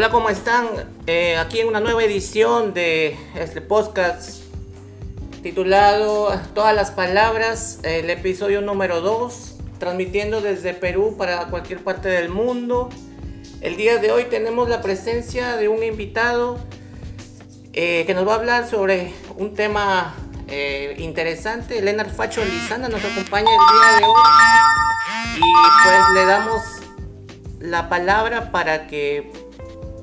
Hola, ¿cómo están? Eh, aquí en una nueva edición de este podcast titulado Todas las Palabras, el episodio número 2, transmitiendo desde Perú para cualquier parte del mundo. El día de hoy tenemos la presencia de un invitado eh, que nos va a hablar sobre un tema eh, interesante. Leonard Facho Lizana nos acompaña el día de hoy y pues le damos la palabra para que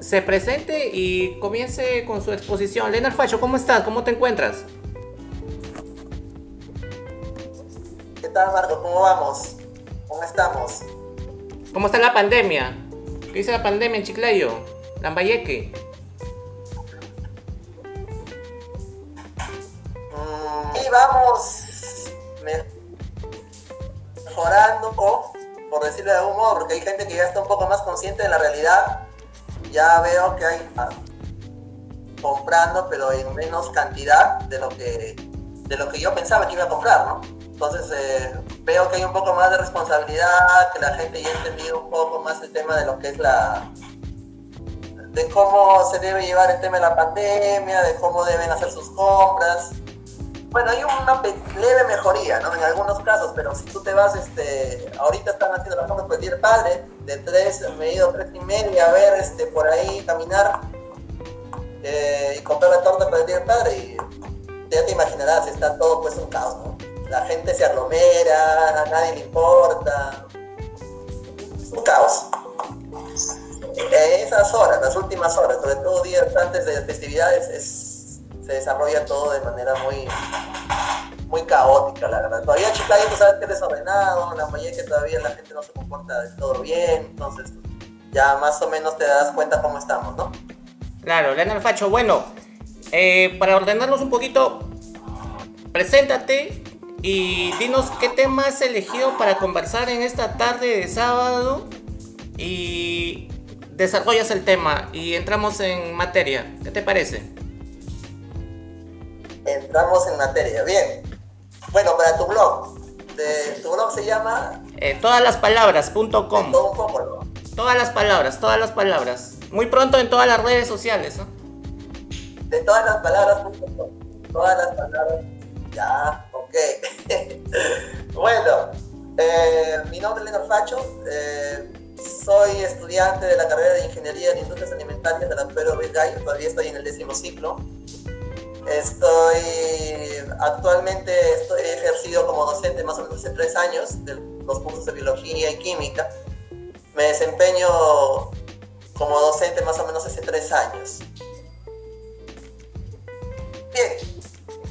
se presente y comience con su exposición. Leonard Facho, ¿cómo estás? ¿Cómo te encuentras? ¿Qué tal, Marco? ¿Cómo vamos? ¿Cómo estamos? ¿Cómo está la pandemia? ¿Qué dice la pandemia en Chiclayo? Lambayeque. Mm, y vamos mejorando, por decirlo de algún modo, porque hay gente que ya está un poco más consciente de la realidad ya veo que hay comprando, pero en menos cantidad de lo que de lo que yo pensaba que iba a comprar, ¿no? Entonces eh, veo que hay un poco más de responsabilidad, que la gente ya ha entendido un poco más el tema de lo que es la de cómo se debe llevar el tema de la pandemia, de cómo deben hacer sus compras. Bueno, hay una leve mejoría, ¿no? En algunos casos, pero si tú te vas, este, ahorita están haciendo las por el Día Padre, de tres, me he ido tres y media a ver, este, por ahí caminar eh, y comprar la torta para el Día Padre y ya te imaginarás, está todo pues un caos, ¿no? La gente se aglomera, a nadie le importa, es un caos. Esas horas, las últimas horas, sobre todo días antes de festividades, es se desarrolla todo de manera muy muy caótica, la verdad. Todavía Chiclayo, tú sabes que es desordenado, la mayoría que todavía la gente no se comporta del todo bien, entonces ya más o menos te das cuenta cómo estamos, ¿no? Claro, Leonard Facho, bueno, eh, para ordenarnos un poquito, preséntate y dinos qué tema has elegido para conversar en esta tarde de sábado y desarrollas el tema y entramos en materia. ¿Qué te parece? Entramos en materia. Bien. Bueno, para tu blog. tu blog se llama... Eh, todas las palabras.com. Todas las palabras, todas las palabras. Muy pronto en todas las redes sociales, ¿no? De todas las palabras.com. Todas las palabras. Ya, ok. bueno, eh, mi nombre es Leonardo Facho. Eh, soy estudiante de la carrera de Ingeniería en Industrias Alimentarias de la Pedro Gallo. Todavía estoy en el décimo ciclo. Estoy actualmente estoy, ejercido como docente más o menos hace tres años de los cursos de biología y química. Me desempeño como docente más o menos hace tres años. Bien,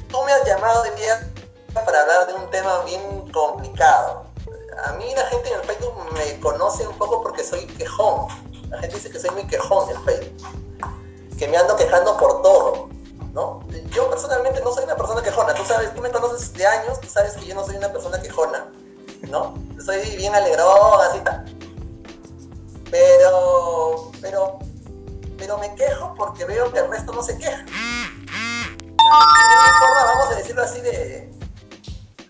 tú me has llamado de día para hablar de un tema bien complicado. A mí la gente en el Facebook me conoce un poco porque soy quejón. La gente dice que soy muy quejón en el Facebook. Que me ando quejando por todo. Yo personalmente no soy una persona quejona, tú sabes, tú me conoces de años, tú sabes que yo no soy una persona quejona, ¿no? Soy bien alegrón, así tal. Pero, pero, pero me quejo porque veo que el resto no se queja. forma, vamos a decirlo así, de,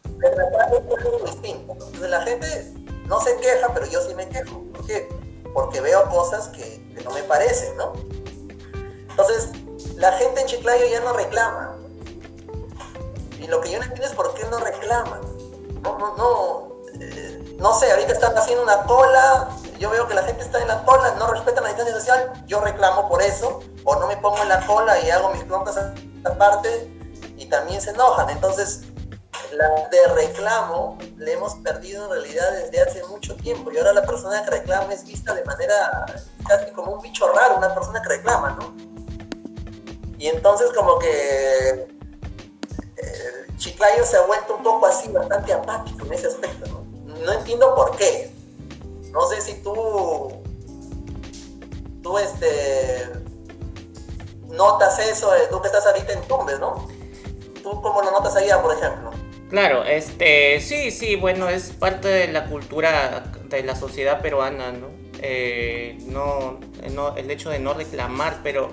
de tratar de algo distinto. Entonces la gente no se queja, pero yo sí me quejo. ¿Por qué? Porque veo cosas que, que no me parecen, ¿no? Entonces, la gente en Chiclayo ya no reclama. Y lo que yo no entiendo es por qué no reclaman. No, no, no. Eh, no sé, ahorita están haciendo una cola, yo veo que la gente está en la cola, no respetan la distancia social, yo reclamo por eso, o no me pongo en la cola y hago mis compras aparte y también se enojan. Entonces, la de reclamo le hemos perdido en realidad desde hace mucho tiempo y ahora la persona que reclama es vista de manera casi como un bicho raro, una persona que reclama, ¿no? Y entonces como que el eh, Chiclayo se ha vuelto un poco así, bastante apático en ese aspecto, ¿no? No entiendo por qué. No sé si tú, tú este, notas eso, eh, tú que estás ahorita en Tumbes, ¿no? ¿Tú cómo lo notas allá, por ejemplo? Claro, este, sí, sí, bueno, es parte de la cultura de la sociedad peruana, ¿no? Eh, no, no, el hecho de no reclamar, pero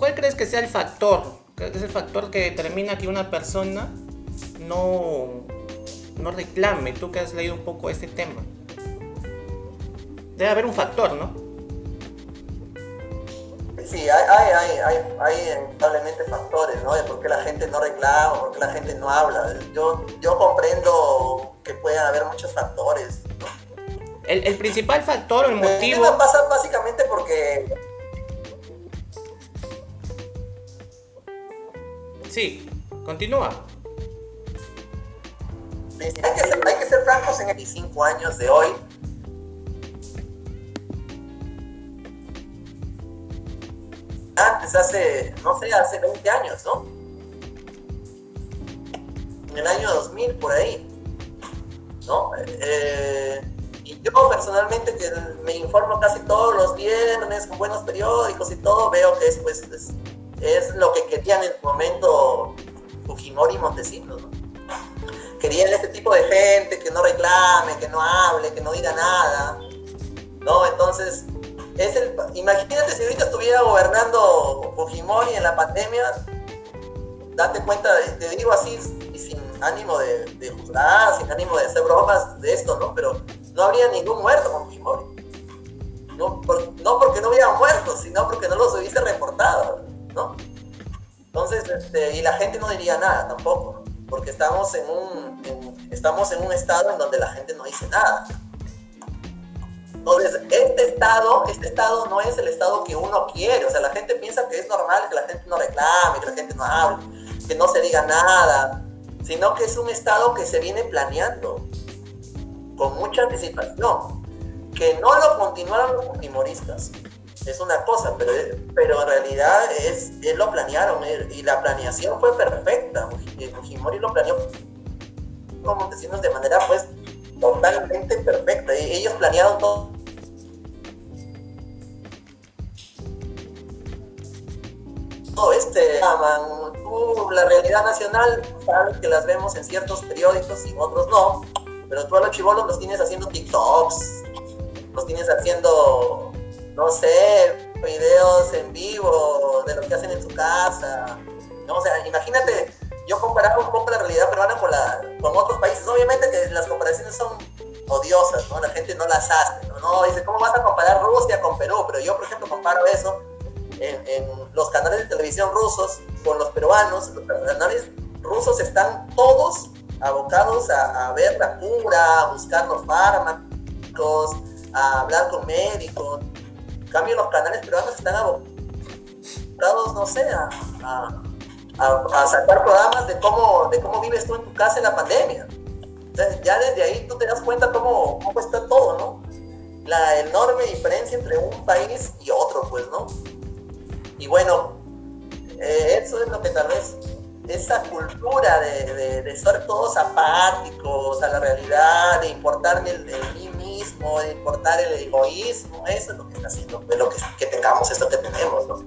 ¿Cuál crees que sea el factor? ¿Cuál es el factor que determina que una persona no, no reclame? Tú que has leído un poco este tema. Debe haber un factor, ¿no? sí, hay, hay, hay, hay, lamentablemente factores, ¿no? De por qué la gente no reclama, por qué la gente no habla. Yo, yo comprendo que pueden haber muchos factores, ¿no? El, el principal factor, el motivo... Pasa básicamente porque... Sí, continúa. Hay que, ser, hay que ser francos en 25 años de hoy antes, hace, no sé, hace 20 años, ¿no? En el año 2000, por ahí, ¿no? Eh, y yo personalmente que me informo casi todos los viernes con buenos periódicos y todo, veo que es, pues, es, lo que querían en su momento Fujimori y Montesinos, ¿no? Querían este tipo de gente que no reclame, que no hable, que no diga nada, ¿no? Entonces, es el, imagínate si ahorita estuviera gobernando Fujimori en la pandemia, date cuenta, te digo así, y sin ánimo de, juzgar, sin ánimo de hacer bromas de esto, ¿no? Pero no habría ningún muerto con Fujimori. No, no porque no hubiera muertos, sino porque no los hubiese reportado, ¿no? Entonces, este, y la gente no diría nada tampoco, porque estamos en un, estamos en un estado en donde la gente no dice nada. Entonces, este estado, este estado no es el estado que uno quiere. O sea, la gente piensa que es normal que la gente no reclame, que la gente no hable, que no se diga nada, sino que es un estado que se viene planeando con mucha anticipación. Que no lo continuaron los fujimoristas es una cosa, pero, pero en realidad es, es lo planearon eh, y la planeación fue perfecta. Fujimori lo planeó como decimos de manera pues totalmente perfecta. Y ellos planearon todo. Todo este la realidad nacional, sabes que las vemos en ciertos periódicos y otros no, pero tú a los chivolos los tienes haciendo TikToks, los tienes haciendo, no sé, videos en vivo de lo que hacen en su casa. ¿no? O sea, imagínate yo comparaba un poco la realidad peruana con, la, otros países. Obviamente que las comparaciones son odiosas, ¿no? La gente no las hace, ¿no? Dice, ¿cómo vas a comparar Rusia con Perú? Pero yo, por ejemplo, comparo eso en, los canales de televisión rusos con los peruanos. Los canales rusos están todos abocados a, ver la cura, a buscar los fármacos, a hablar con médicos. Cambio, los canales peruanos están abocados, no sé, a a, sacar programas de cómo, de cómo vives tú en tu casa en la pandemia. Entonces, ya desde ahí tú te das cuenta cómo, cómo está todo, ¿no? La enorme diferencia entre un país y otro, pues, ¿no? Y bueno, eh, eso es lo que tal vez, esa cultura de, de, ser todos apáticos a la realidad, de importarme el, el, mí mismo, de importar el egoísmo, eso es lo que está haciendo, de lo que, que tengamos esto que tenemos, ¿no?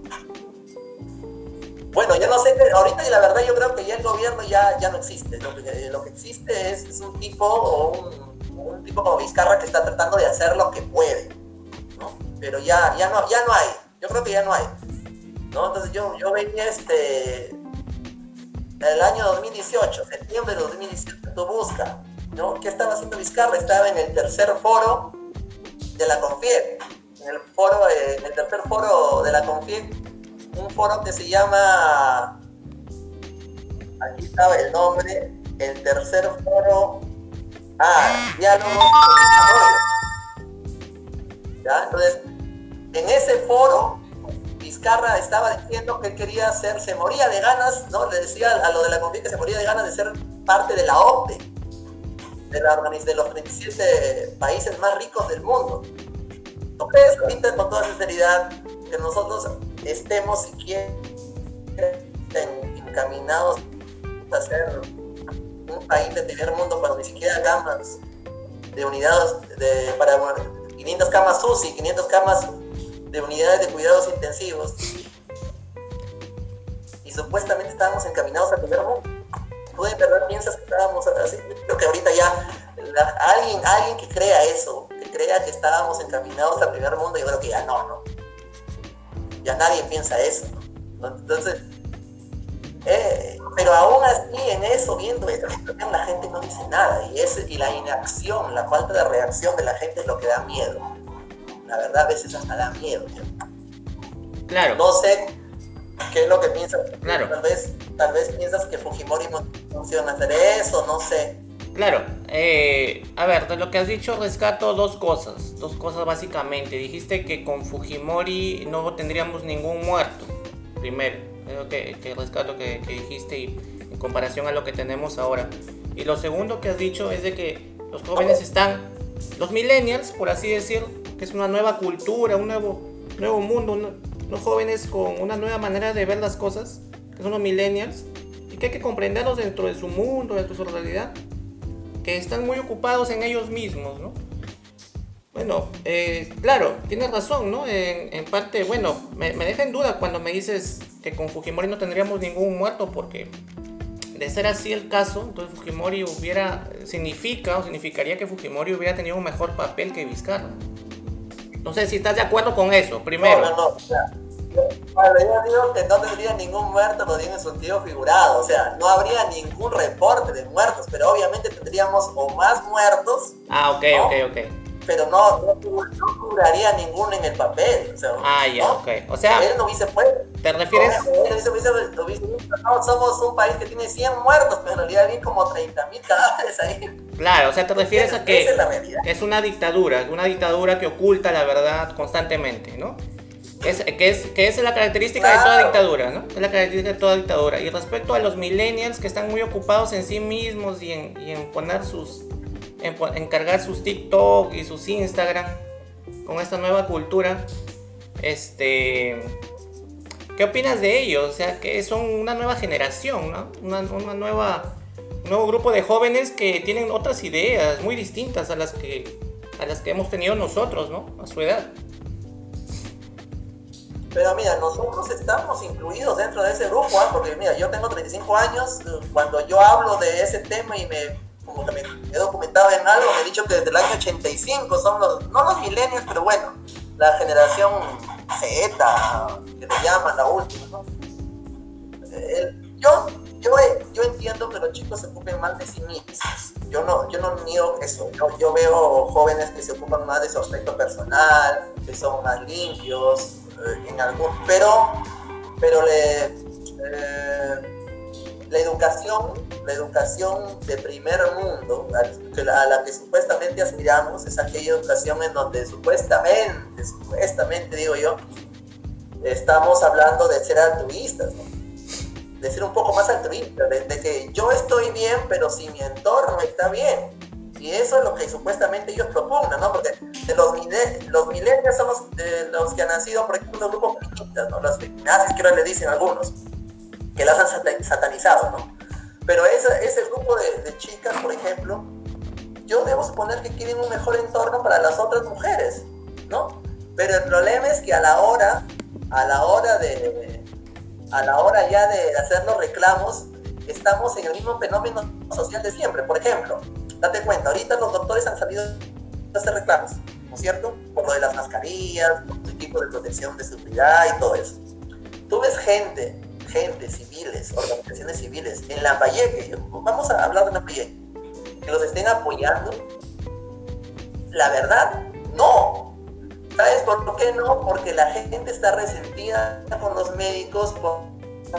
Bueno, yo no sé, ahorita y la verdad yo creo que ya el gobierno ya, ya no existe. Lo que, lo que existe es, un tipo o un, tipo como Vizcarra que está tratando de hacer lo que puede, ¿no? Pero ya, ya, no, ya no hay, yo creo que ya no hay, ¿no? Entonces yo, yo venía este, el año 2018, septiembre de 2018, tú busca, ¿no? ¿Qué estaba haciendo Vizcarra? Estaba en el tercer foro de la CONFIEP, en el, foro, eh, en el tercer foro de la CONFIEP un foro que se llama, aquí estaba el nombre, el tercer foro, ah, diálogo con desarrollo. ¿Ya? Entonces, en ese foro, Vizcarra estaba diciendo que quería ser, se moría de ganas, ¿no? Le decía a lo de la conflicto que se moría de ganas de ser parte de la OPE, de, la, de los 27 países más ricos del mundo. ¿No crees ahorita con toda sinceridad que nosotros estemos siquiera encaminados a ser un país de primer mundo cuando ni siquiera camas de unidades de, para 500 camas UCI, 500 camas de unidades de cuidados intensivos y supuestamente estábamos encaminados al primer mundo. ¿Tú de verdad piensas que estábamos así? Creo que ahorita ya alguien, alguien que crea eso, que crea que estábamos encaminados al primer mundo, yo creo que ya no, ¿no? ya nadie piensa eso. Entonces, eh, pero aún así en eso, viendo eso, la gente no dice nada y, es, y la inacción, la falta de reacción de la gente es lo que da miedo. La verdad a veces hasta da miedo. Claro. No sé qué es lo que piensas. Claro. Tal vez, tal vez piensas que Fujimori funciona hacer eso, no sé. Claro, eh, a ver, de lo que has dicho rescato dos cosas, dos cosas básicamente. Dijiste que con Fujimori no tendríamos ningún muerto, primero, lo que, que rescato que, que dijiste y en comparación a lo que tenemos ahora. Y lo segundo que has dicho es de que los jóvenes están, los millennials, por así decir, que es una nueva cultura, un nuevo, nuevo mundo, uno- unos jóvenes con una nueva manera de ver las cosas, que son los millennials, y que hay que comprenderlos dentro de su mundo, dentro de su realidad que están muy ocupados en ellos mismos, ¿no? Bueno, eh, claro, tienes razón, ¿no? En, en parte, bueno, me, me deja en duda cuando me dices que con Fujimori no tendríamos ningún muerto, porque de ser así el caso, entonces Fujimori hubiera, significa o significaría que Fujimori hubiera tenido un mejor papel que Vizcarra. No sé si estás de acuerdo con eso, primero. No, no, no. O sea, cuando yo digo que no tendría ningún muerto, lo digo en sentido figurado. O sea, no habría ningún reporte de muertos, pero obviamente tendríamos o más muertos, Ah, ok, ¿No? ok, ok. Pero no, no, no figuraría ninguno en el papel. O sea, Ah, ya, ¿no? ok. O sea, Él no hubiese puesto. ¿te refieres? Él hubiese- hubiese- no, somos un país que tiene 100 muertos, pero en realidad hay como 30 mil cadáveres ahí. Claro, o sea, te refieres a que... Es la. Es una dictadura, una dictadura que oculta la verdad constantemente, ¿no? Es, que, es, que es la característica de toda Claro. dictadura, ¿no? Es la característica de toda dictadura. Y respecto a los millennials que están muy ocupados en sí mismos y en, y en poner sus... En, po- en cargar sus TikTok y sus Instagram con esta nueva cultura, este... ¿Qué opinas de ellos? O sea, que son una nueva generación, ¿no? Una, nueva, un nuevo grupo de jóvenes que tienen otras ideas muy distintas a las que, a las que hemos tenido nosotros, ¿no? A su edad. Pero mira, nosotros estamos incluidos dentro de ese grupo, ¿ah? porque mira, yo tengo 35 años, eh, cuando yo hablo de ese tema y me, como me he documentado en algo, me he dicho que desde el año 85 son los, no los millennials, pero bueno, la generación Z, que le llaman la última, ¿no? Eh, yo, yo, yo entiendo que los chicos se ocupen más de sí mismos. Yo no, yo no niego eso. Yo, yo veo jóvenes que se ocupan más de su aspecto personal, que son más limpios, eh, en algún, pero, pero le, eh, la educación, la educación de primer mundo, a, la- a la que supuestamente aspiramos, es aquella educación en donde supuestamente, supuestamente digo yo, estamos hablando de ser altruistas, ¿no? de ser un poco más altruista, de, de que yo estoy bien, pero si mi entorno está bien. Y eso es lo que supuestamente ellos propugnan, ¿no? Porque de los, los millennials son los, de los que han nacido, por ejemplo, grupos feministas, ¿no? Las feminazis que le dicen algunos, que las han sata- satanizado, ¿no? Pero ese, ese grupo de, de chicas, por ejemplo, yo debo suponer que quieren un mejor entorno para las otras mujeres, ¿no? Pero el problema es que a la hora, a la hora de, a la hora ya de hacer los reclamos, estamos en el mismo fenómeno social de siempre. Por ejemplo, date cuenta, ahorita los doctores han salido a hacer reclamos, ¿no es cierto? Por lo de las mascarillas, por el equipo de protección de seguridad y todo eso. Tú ves gente, gente, civiles, organizaciones civiles, en Lambayeque, vamos a hablar de Lambayeque, que los estén apoyando. La verdad, no. ¿Sabes por qué no? Porque la gente está resentida con los médicos por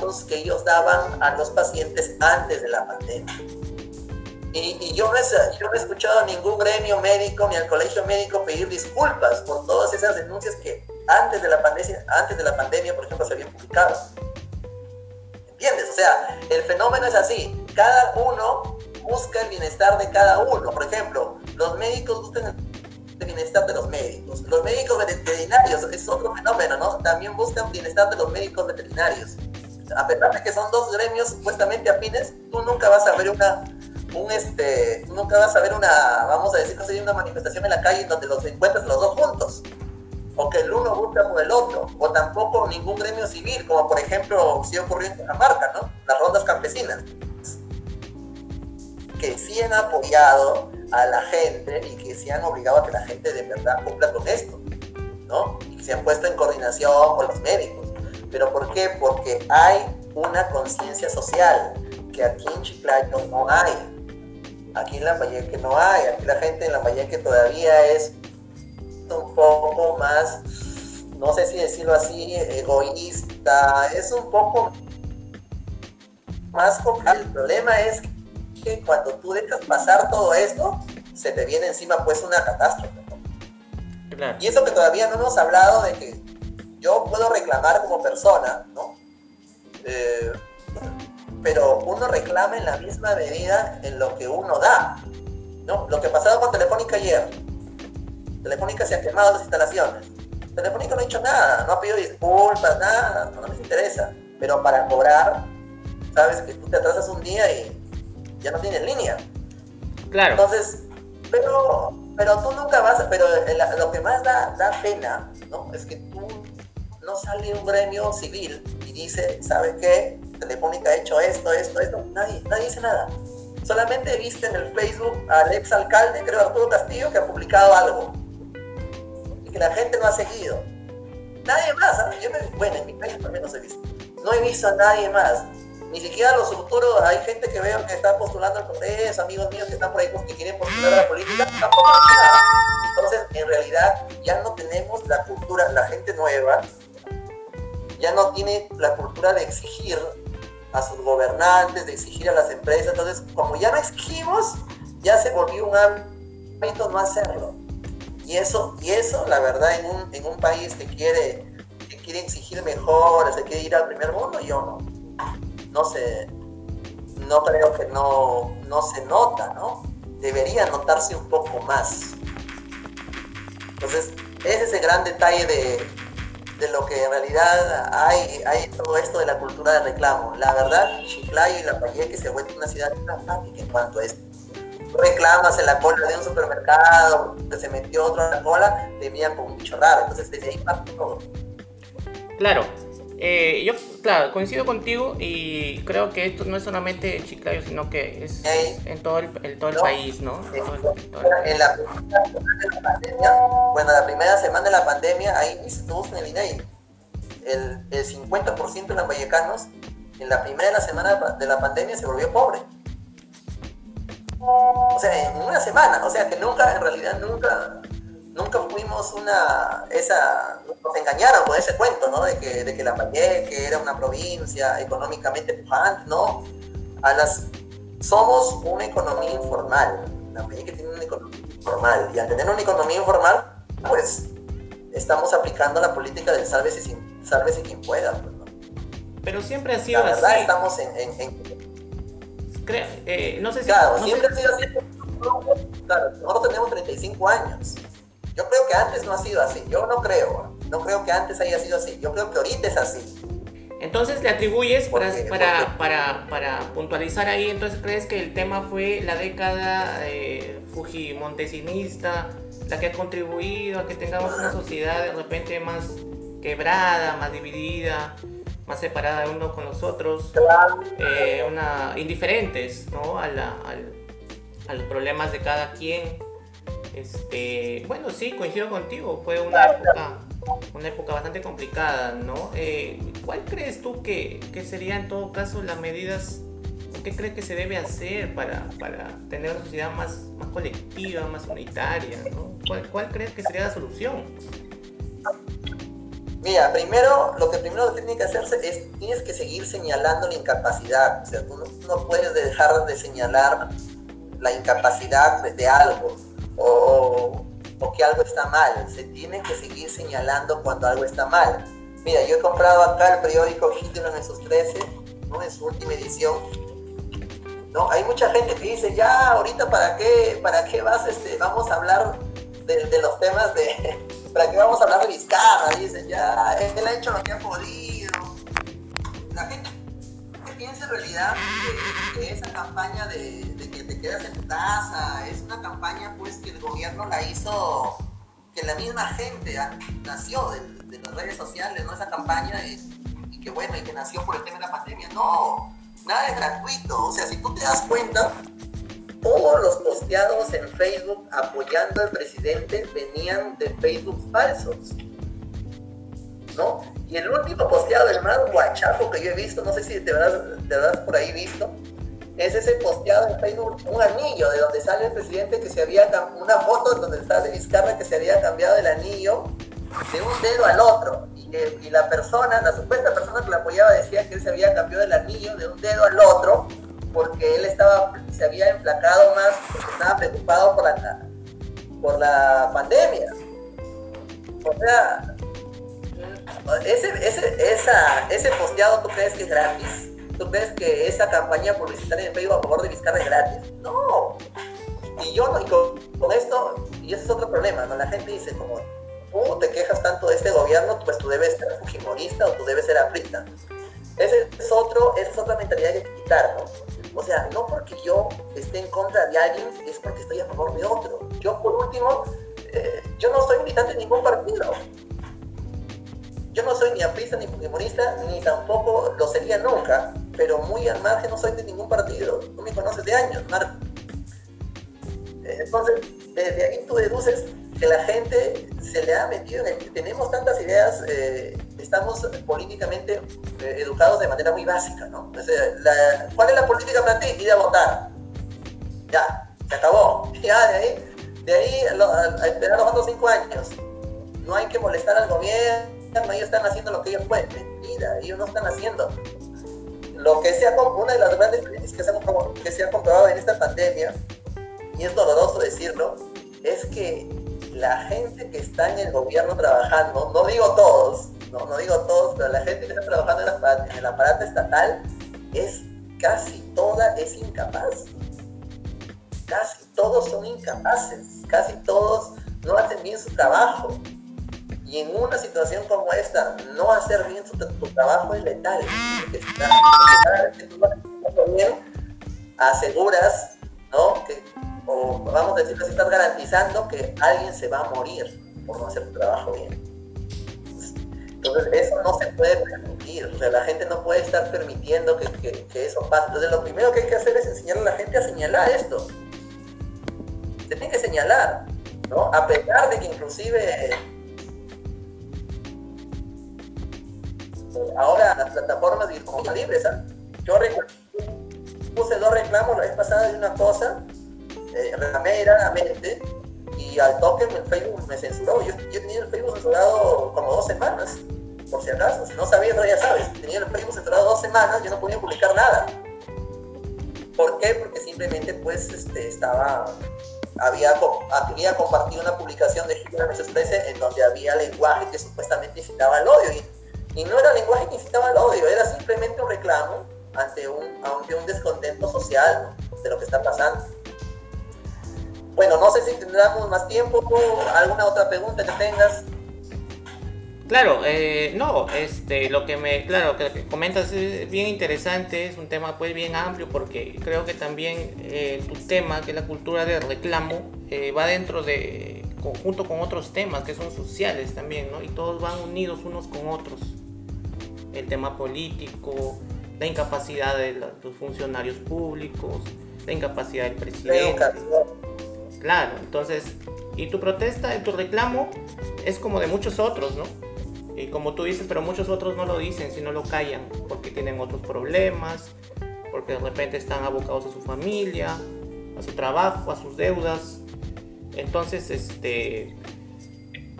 los que ellos daban a los pacientes antes de la pandemia. Y, y yo, no he, yo no he escuchado a ningún gremio médico ni al colegio médico pedir disculpas por todas esas denuncias que antes de la pandemia, antes de la pandemia por ejemplo, se habían publicado. ¿Entiendes? O sea, el fenómeno es así. Cada uno busca el bienestar de cada uno. Por ejemplo, los médicos buscan el bienestar de los médicos. Los médicos veterinarios es otro fenómeno, ¿no? También buscan bienestar de los médicos veterinarios. A pesar de que son dos gremios supuestamente afines, tú nunca vas a ver una, un este, tú nunca vas a ver una, vamos a decir, una manifestación en la calle donde los encuentres los dos juntos. O que el uno busca por el otro. O tampoco ningún gremio civil, como por ejemplo, sí ocurrió en Dinamarca, ¿no? Las rondas campesinas. Que sí han apoyado a la gente y que sí han obligado a que la gente de verdad cumpla con esto, ¿no? Y que se han puesto en coordinación con los médicos. ¿Pero por qué? Porque hay una conciencia social que aquí en Chiclayo no hay. Aquí en Lambayeque no hay. Aquí la gente en Lambayeque todavía es un poco más no sé si decirlo así, egoísta, es un poco más complicado. El problema es que cuando tú dejas pasar todo esto, se te viene encima pues una catástrofe. Y eso que todavía no hemos hablado de que yo puedo reclamar como persona, ¿no? Eh, pero uno reclama en la misma medida en lo que uno da, ¿no? Lo que pasado con Telefónica ayer. Telefónica se ha quemado las instalaciones. Telefónica no ha hecho nada, no ha pedido disculpas, nada, no, me interesa. Pero para cobrar, sabes que tú te atrasas un día y ya no tienes línea. Claro. Entonces, pero, pero tú nunca vas, pero lo que más da, da pena, ¿no? Es que tú no sale un gremio civil y dice, ¿sabe qué? Telefónica ha hecho esto, esto, esto. Nadie, nadie dice nada. Solamente viste en el Facebook al ex alcalde, creo Arturo Castillo, que ha publicado algo. Que la gente no ha seguido. Nadie más. ¿ah? Yo bueno, en mi país también no he visto. No he visto a nadie más. Ni siquiera los futuros, hay gente que veo que está postulando al Congreso, amigos míos que están por ahí que quieren postular a la política, tampoco nada. Entonces, en realidad, ya no tenemos la cultura, la gente nueva, ya no tiene la cultura de exigir a sus gobernantes, de exigir a las empresas. Entonces, como ya no exigimos, ya se volvió un hábito no hacerlo. Y eso, y eso la verdad, en un, en un país que quiere, que quiere exigir mejoras, que quiere ir al primer mundo, yo no. No sé, no creo que no, no se nota, ¿no? Debería notarse un poco más. Entonces, ese es el gran detalle de, de lo que en realidad hay, hay todo esto de la cultura de reclamo. La verdad, Chiclayo y La que se vuelve una ciudad fácil en cuanto a esto. Reclamas en la cola de un supermercado, que se metió otro en la cola, te miran como un bicho raro. Entonces, desde ahí parte todo. Claro, eh, yo, claro, coincido contigo y creo que esto no es solamente en Chiclayo, sino que es en todo el, todo el país, ¿no? En, la primera semana de la pandemia, bueno, la primera semana de la pandemia, ahí se tuvo en el INEI, el, el 50% de los vallecanos en la primera semana de la pandemia se volvió pobre. O sea, en una semana, o sea que nunca, en realidad nunca, nunca fuimos una, esa, nos engañaron con ese cuento, ¿no? De que, de que la que era una provincia económicamente pujante, ¿no? A las, somos una economía informal, la que tiene una economía informal, y al tener una economía informal, pues estamos aplicando la política del sálvese, sin, sálvese quien pueda, pues, ¿no? Pero siempre ha sido la verdad, estamos en... eh, no sé si... Claro, siempre ha sido así. Claro, nosotros tenemos 35 años. Yo creo que antes no ha sido así, yo no creo, no creo que antes haya sido así, yo creo que ahorita es así. Entonces le atribuyes, para, para, para, para, puntualizar ahí, entonces crees que el tema fue la década eh, fujimontesinista, la que ha contribuido a que tengamos una sociedad de repente más quebrada, más dividida, más separada uno con los otros, eh, una, indiferentes ¿no? a, la, a los problemas de cada quien. Este, bueno, sí, coincido contigo, fue una época, una época bastante complicada, ¿no? Eh, ¿Cuál crees tú que, que serían en todo caso las medidas, qué crees que se debe hacer para, para tener una sociedad más, más colectiva, más unitaria, ¿no? ¿Cuál, ¿Cuál crees que sería la solución? Mira, primero, lo que primero tiene que hacerse es, tienes que seguir señalando la incapacidad. O sea, tú no, puedes dejar de señalar la incapacidad de algo o, que algo está mal. Se tiene que seguir señalando cuando algo está mal. Mira, yo he comprado acá el periódico Hitler en sus 13, ¿no? en su última edición. ¿no? Hay mucha gente que dice, ya, ahorita para qué, para qué vas, este, vamos a hablar de, los temas de, para qué vamos a hablar de Vizcarra, dicen, ya, él ha hecho lo que ha podido. La gente piensa en realidad que esa campaña de, quedas en casa. Es una campaña pues que el gobierno la hizo, que la misma gente nació de, las redes sociales, ¿no? Esa campaña y que bueno, y que nació por el tema de la pandemia. No, nada es gratuito. O sea, si tú te das cuenta, todos los posteados en Facebook apoyando al presidente venían de Facebook falsos. ¿No? Y el último posteado, el más guachapo que yo he visto, no sé si te habrás por ahí visto, es ese posteado en Facebook, un anillo de donde sale el presidente que se había, una foto donde está de Vizcarra que se había cambiado el anillo de un dedo al otro. Y, y, la persona, la supuesta persona que la apoyaba decía que él se había cambiado el anillo de un dedo al otro porque él estaba, se había enflacado más, porque estaba preocupado por la, por la pandemia. O sea, ese, ese, esa, ese posteado, ¿tú crees que es gratis? ¿Tú crees que esa campaña publicitaria en Facebook a favor de Vizcarra es gratis? No. Y yo no, y con, esto, y ese es otro problema, ¿no? La gente dice, como tú te quejas tanto de este gobierno, pues tú debes ser fujimorista o tú debes ser aprista. Ese es otro, esa es otra mentalidad que hay que quitar, ¿no? O sea, no porque yo esté en contra de alguien, es porque estoy a favor de otro. Yo, por último, eh, yo no soy militante de ningún partido. Yo no soy ni aprista ni fujimorista, ni tampoco lo sería nunca, pero muy al margen no soy de ningún partido. Tú me conoces de años, Marco. Eh, entonces, desde ahí tú deduces que la gente se le ha metido en el... Tenemos tantas ideas, eh, estamos políticamente eh, educados de manera muy básica, ¿no? ¿Cuál es la política para ti? Ir a votar. Ya, se acabó. Ya, de ahí, de ahí a, esperar los otros cinco años. No hay que molestar al gobierno, ellos están haciendo lo que ellos pueden. Mentira, ellos no están haciendo. Lo que sea una de las grandes crisis que se, que se ha comprobado en esta pandemia, y es doloroso decirlo, es que la gente que está en el gobierno trabajando, no digo todos, no, no digo todos, pero la gente que está trabajando en, el aparato estatal es casi toda es incapaz. Casi todos son incapaces, casi todos no hacen bien su trabajo. Y en una situación como esta, no hacer bien su, tu trabajo es letal. Porque cada vez que tú bien, aseguras ¿no? o vamos a decir que estás garantizando que alguien se va a morir por no hacer tu trabajo bien. Entonces, eso no se puede permitir. O sea, la gente no puede estar permitiendo que, que, eso pase. Entonces, lo primero que hay que hacer es enseñar a la gente a señalar esto. Se tiene que señalar, ¿no? A pesar de que inclusive ahora las plataformas libres, ¿sabes? Yo puse dos reclamos la vez pasada de una cosa eh, mente y al toque el Facebook me censuró. Yo, yo, tenía el Facebook censurado como dos semanas, por si acaso. No sabías, ya sabes. Tenía el Facebook censurado dos semanas, yo no podía publicar nada. ¿Por qué? Porque simplemente pues este, estaba, había, había compartido una publicación de Hitler Express en donde había lenguaje que supuestamente incitaba al odio. Y, y, no era lenguaje que incitaba al odio, era simplemente un reclamo ante un, ante un descontento social de lo que está pasando. Bueno, no sé si tendremos más tiempo o alguna otra pregunta que tengas. Claro, eh, no, este, lo que me, claro, que comentas es bien interesante, es un tema pues bien amplio porque creo que también eh, tu tema, que es la cultura del reclamo, eh, va dentro de, junto con otros temas que son sociales también, ¿no? Y todos van unidos unos con otros. El tema político, la incapacidad de los funcionarios públicos, la incapacidad del presidente. Claro, entonces, y tu protesta, tu reclamo es como de muchos otros, ¿no? Y como tú dices, pero muchos otros no lo dicen, sino lo callan, porque tienen otros problemas, porque de repente están abocados a su familia, a su trabajo, a sus deudas. Entonces, este,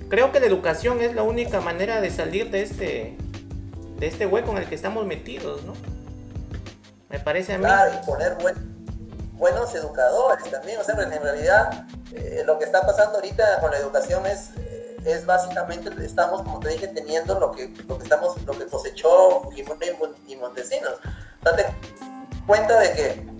creo que la educación es la única manera de salir de este, de este hueco en el que estamos metidos, ¿no? Me parece a mí. Claro, y poner buen buenos educadores también. O sea, en realidad eh, lo que está pasando ahorita con la educación es, eh, es básicamente, estamos, como te dije, teniendo lo que, lo que, estamos, lo que cosechó y Montesinos. Date cuenta de que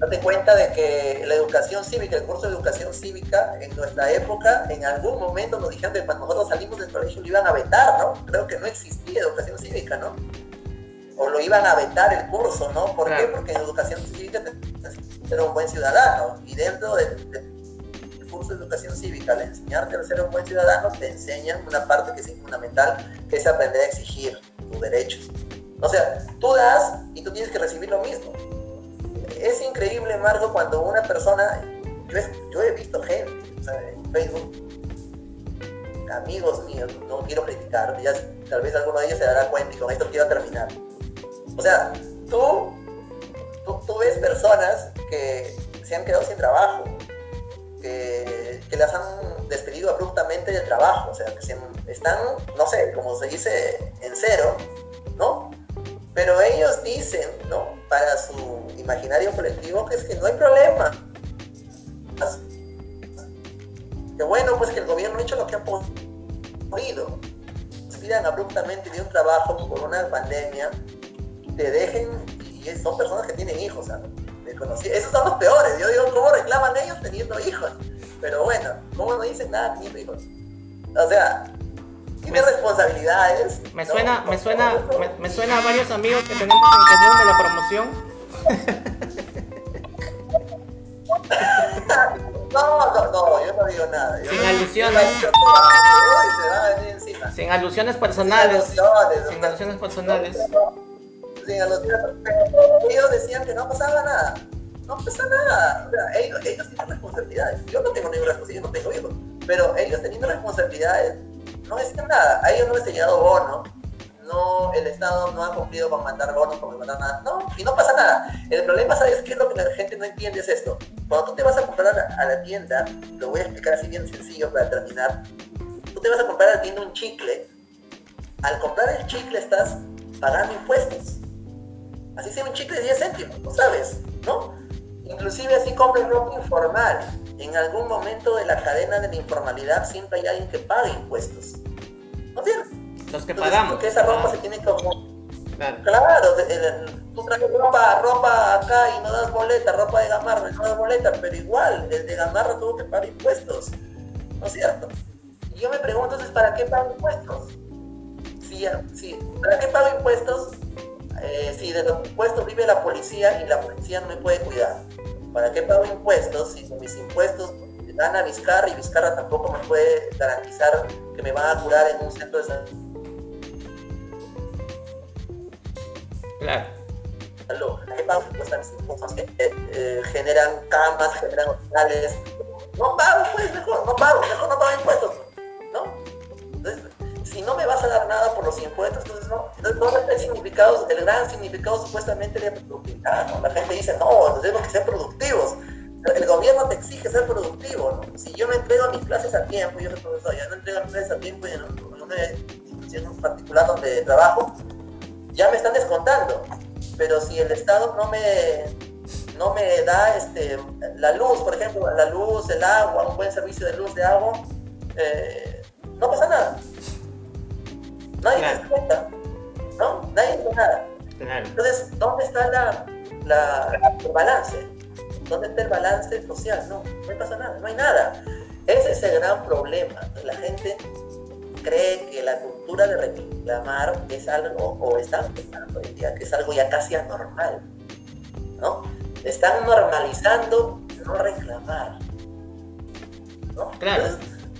date cuenta de que la educación cívica, el curso de educación cívica en nuestra época, en algún momento nos dijeron que cuando nosotros salimos del colegio lo iban a vetar, ¿no? Creo que no existía educación cívica, ¿no? O lo iban a vetar el curso, ¿no? ¿Por qué? Porque en educación cívica ser un buen ciudadano. Y dentro del, curso de educación cívica, al enseñarte a ser un buen ciudadano, te enseñan una parte que es fundamental, que es aprender a exigir tus derechos. O sea, tú das y tú tienes que recibir lo mismo. Es increíble, Margo, cuando una persona, yo he, visto gente en Facebook, amigos míos, no quiero criticar, tal vez alguno de ellos se dará cuenta y con esto quiero terminar. O sea, tú tú, ves personas que se han quedado sin trabajo, que, las han despedido abruptamente del trabajo, o sea, que están, no sé, como se dice, en cero, ¿no? Pero ellos dicen, ¿no? Para su imaginario colectivo que es que no hay problema. Que bueno, pues que el gobierno ha hecho lo que ha podido. Despidan abruptamente de un trabajo por una pandemia, te dejen, y son personas que tienen hijos, ¿sabes? Esos son los peores. Yo digo, ¿cómo reclaman ellos teniendo hijos? Pero bueno, ¿cómo no dicen nada teniendo hijos? O sea, tiene responsabilidades. Me suena, me suena, me, suena a varios amigos que tenemos en común de la promoción. no, no, no, yo no digo nada. Sin alusiones. Sin alusiones personales. Sin alusiones personales ellos decían que no pasaba nada. No pasa nada. Ellos, tienen responsabilidades. Yo no tengo ninguna responsabilidad, no tengo hijos. Pero ellos teniendo responsabilidades no decían nada. A ellos no les llegado bono. No, el Estado no ha cumplido con mandar bonos, con mandar nada. No, y no pasa nada. El problema, ¿sabes qué es lo que la gente no entiende? Es esto. Cuando tú te vas a comprar a la tienda, lo voy a explicar así bien sencillo para terminar. Tú te vas a comprar a la tienda un chicle. Al comprar el chicle estás pagando impuestos así sea un chicle de 10 céntimos, ¿sabes? ¿No? Inclusive así compras ropa informal. En algún momento de la cadena de la informalidad siempre hay alguien que paga impuestos. ¿No cierto? Los que pagamos. Porque esa ropa se tiene que... Claro, claro tú traes ropa, ropa acá y no das boleta, ropa de gamarra no das boleta, pero igual, el de gamarra tuvo que pagar impuestos. ¿No es cierto? Y yo me pregunto entonces, ¿para qué pago impuestos? Si, si, ¿Para qué pago impuestos eh, si de los impuestos vive la policía y la policía no me puede cuidar, ¿para qué pago impuestos si con mis impuestos gana Vizcarra y Vizcarra tampoco me puede garantizar que me van a curar en un centro de salud? Claro. ¿Qué pago impuestos a mis impuestos que eh, eh, generan camas, generan hospitales? No pago, pues mejor, no pago, mejor no pago impuestos, ¿no? Entonces, si no me vas a dar nada por los impuestos, entonces no, entonces el significado, el gran significado supuestamente de productividad, ¿no? La gente dice, no, tenemos que ser productivos. El gobierno te exige ser productivo, ¿no? Si yo no entrego mis clases a tiempo, yo soy profesor, yo no entrego mis clases a tiempo en, una institución particular donde trabajo, ya me están descontando. Pero si el Estado no me, no me da este, la luz, por ejemplo, la luz, el agua, un buen servicio de luz, de agua, eh, no pasa nada. Nadie se cuenta, ¿no? Nadie dice nada. Entonces, ¿dónde está la, la, el balance? ¿Dónde está el balance social? No, no pasa nada, no hay nada. Ese es el gran problema. La gente cree que la cultura de reclamar es algo, o están pensando hoy día, que es algo ya casi anormal, ¿no? Están normalizando no reclamar, ¿no? Claro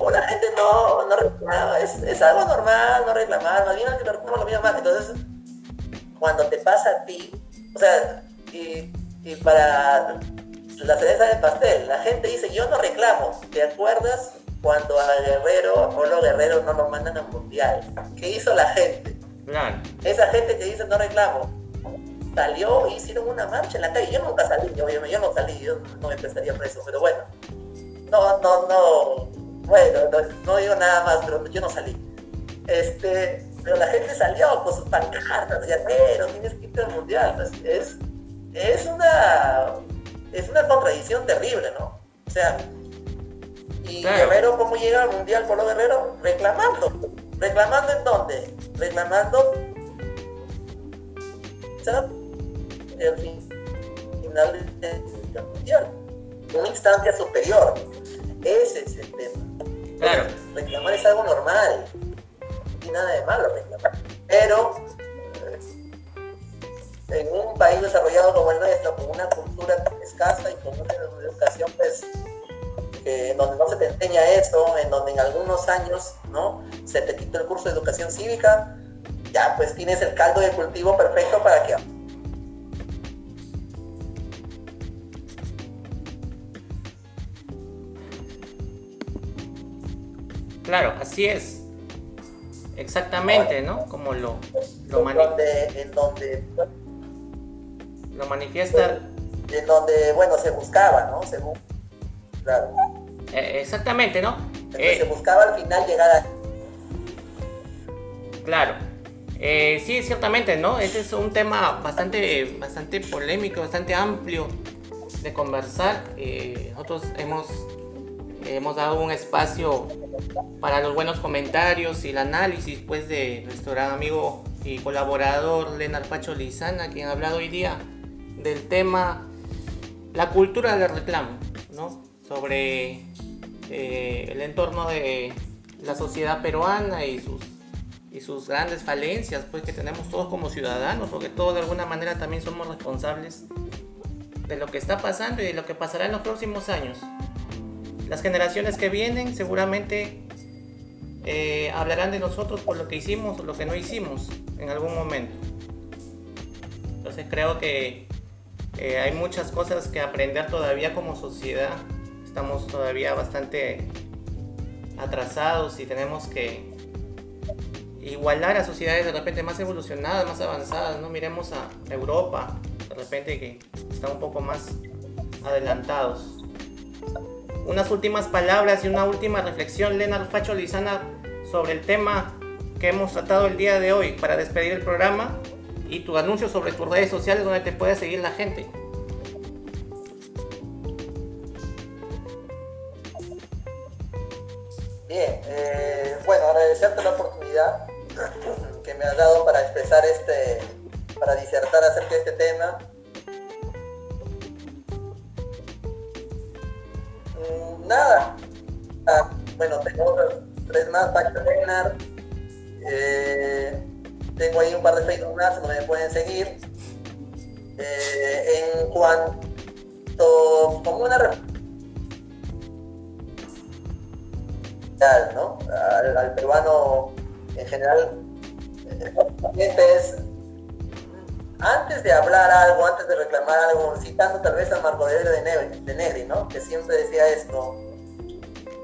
o la gente no, no reclama, es, es, algo normal no reclamar, más bien que lo reclama lo mismo más. Entonces, cuando te pasa a ti, o sea, y, y para la cereza del pastel, la gente dice, yo no reclamo, ¿te acuerdas cuando a Guerrero, a Polo Guerrero no lo mandan al mundial? ¿Qué hizo la gente? Esa gente que dice no reclamo, salió e hicieron una marcha en la calle. Yo nunca salí, yo, yo, yo no salí, yo no me prestaría preso, pero bueno, no, no, no, bueno, no, digo nada más, pero yo no salí. Este, pero la gente salió con sus pancartas, pero tienes que ir al mundial. es, es, una, es una contradicción terrible, ¿no? O sea, y Guerrero, ¿cómo llega al mundial por lo Guerrero? Reclamando. ¿Reclamando en dónde? Reclamando el final del mundial. Una instancia superior. Ese es el tema. Claro. Reclamar es algo normal. Y nada de malo reclamar. Pero eh, en un país desarrollado como el nuestro, con una cultura escasa y con una educación pues en donde no se te enseña eso, en donde en algunos años ¿no? se te quita el curso de educación cívica, ya pues tienes el caldo de cultivo perfecto para que Claro, así es. Exactamente, ¿no? Como lo, lo en donde lo manifiesta. En donde, bueno, se buscaba, ¿no? Según. Claro. Eh, exactamente, ¿no? Eh, se buscaba al final llegar a... Claro. Eh, sí, ciertamente, ¿no? Ese es un tema bastante, bastante polémico, bastante amplio de conversar. Eh, nosotros hemos, hemos dado un espacio para los buenos comentarios y el análisis pues, de nuestro gran amigo y colaborador Lenar Pacho Lizana, quien ha hablado hoy día del tema la cultura del reclamo, ¿no? sobre eh, el entorno de la sociedad peruana y sus, y sus grandes falencias pues, que tenemos todos como ciudadanos, porque todos de alguna manera también somos responsables de lo que está pasando y de lo que pasará en los próximos años. Las generaciones que vienen seguramente eh, hablarán de nosotros por lo que hicimos o lo que no hicimos en algún momento. Entonces creo que eh, hay muchas cosas que aprender todavía como sociedad. Estamos todavía bastante atrasados y tenemos que igualar a sociedades de repente más evolucionadas, más avanzadas. ¿no? Miremos a Europa, de repente que están un poco más adelantados unas últimas palabras y una última reflexión, Leonard Facho Lizana, sobre el tema que hemos tratado el día de hoy para despedir el programa y tu anuncio sobre tus redes sociales donde te puede seguir la gente. Bien, eh, bueno, agradecerte la oportunidad que me has dado para expresar este, para disertar acerca de este tema nada. Ah, bueno, tengo tres más, Back eh, tengo ahí un par de Facebook más donde me pueden seguir. Eh, en cuanto como una ¿no? Al, peruano en general es antes de hablar algo, antes de reclamar algo, citando tal vez a Marco de Negri, de Negri ¿no? que siempre decía esto,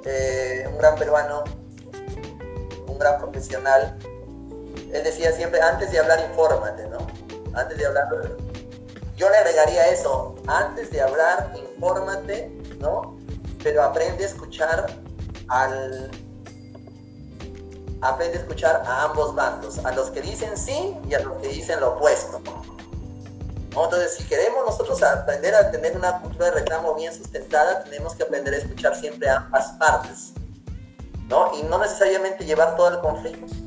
eh, un gran peruano, un gran profesional, él decía siempre, antes de hablar, infórmate, ¿no? Antes de hablar, yo le agregaría eso, antes de hablar, infórmate, ¿no? Pero aprende a escuchar al... Aprende a escuchar a ambos bandos, a los que dicen sí y a los que dicen lo opuesto. Entonces, si queremos nosotros aprender a tener una cultura de reclamo bien sustentada, tenemos que aprender a escuchar siempre a ambas partes, ¿no? Y no necesariamente llevar todo el conflicto.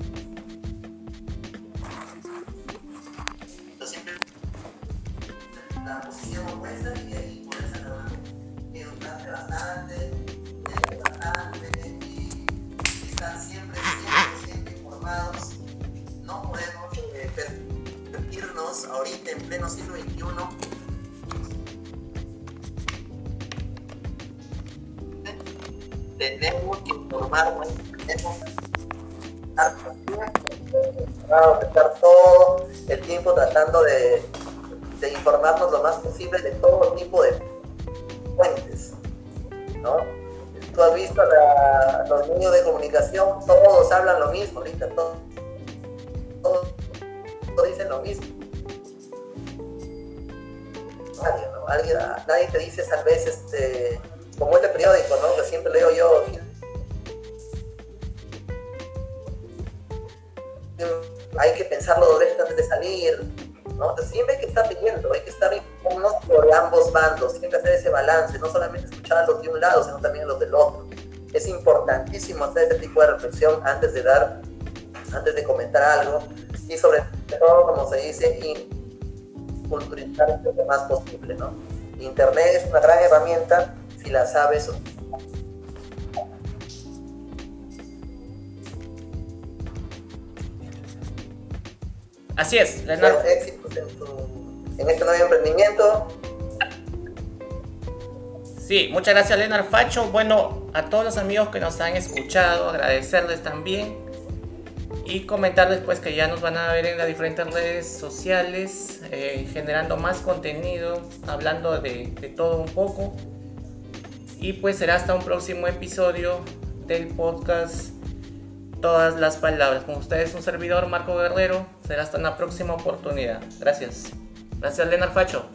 Pleno siglo XXI tenemos que informarnos, tenemos que estar todo el tiempo tratando de, informarnos lo más posible de todo tipo de fuentes, ¿no? Tú has visto la, los medios de comunicación, todos hablan lo mismo ahorita, todos nadie te dice tal vez, este, como este periódico, ¿no? Que siempre leo yo. Hay que pensarlo dos veces antes de salir, ¿no? siempre hay que estar leyendo, hay que estar por ambos bandos, siempre hacer ese balance, no solamente escuchar a los de un lado, sino también a los del otro. Es importantísimo hacer ese tipo de reflexión antes de dar, antes de comentar algo y sobre todo, como se dice, culturizar lo más posible, ¿no? Internet es una gran herramienta si la sabes Así es, Leonardo. Éxitos en, en este nuevo emprendimiento. Sí, muchas gracias Leonard Facho. Bueno, a todos los amigos que nos han escuchado, agradecerles también y comentarles pues que ya nos van a ver en las diferentes redes sociales eh, generando más contenido hablando de, todo un poco. Y pues será hasta un próximo episodio del podcast todas las palabras. Con ustedes un servidor Marco Guerrero. Será hasta una próxima oportunidad. Gracias. Gracias Leonard Facho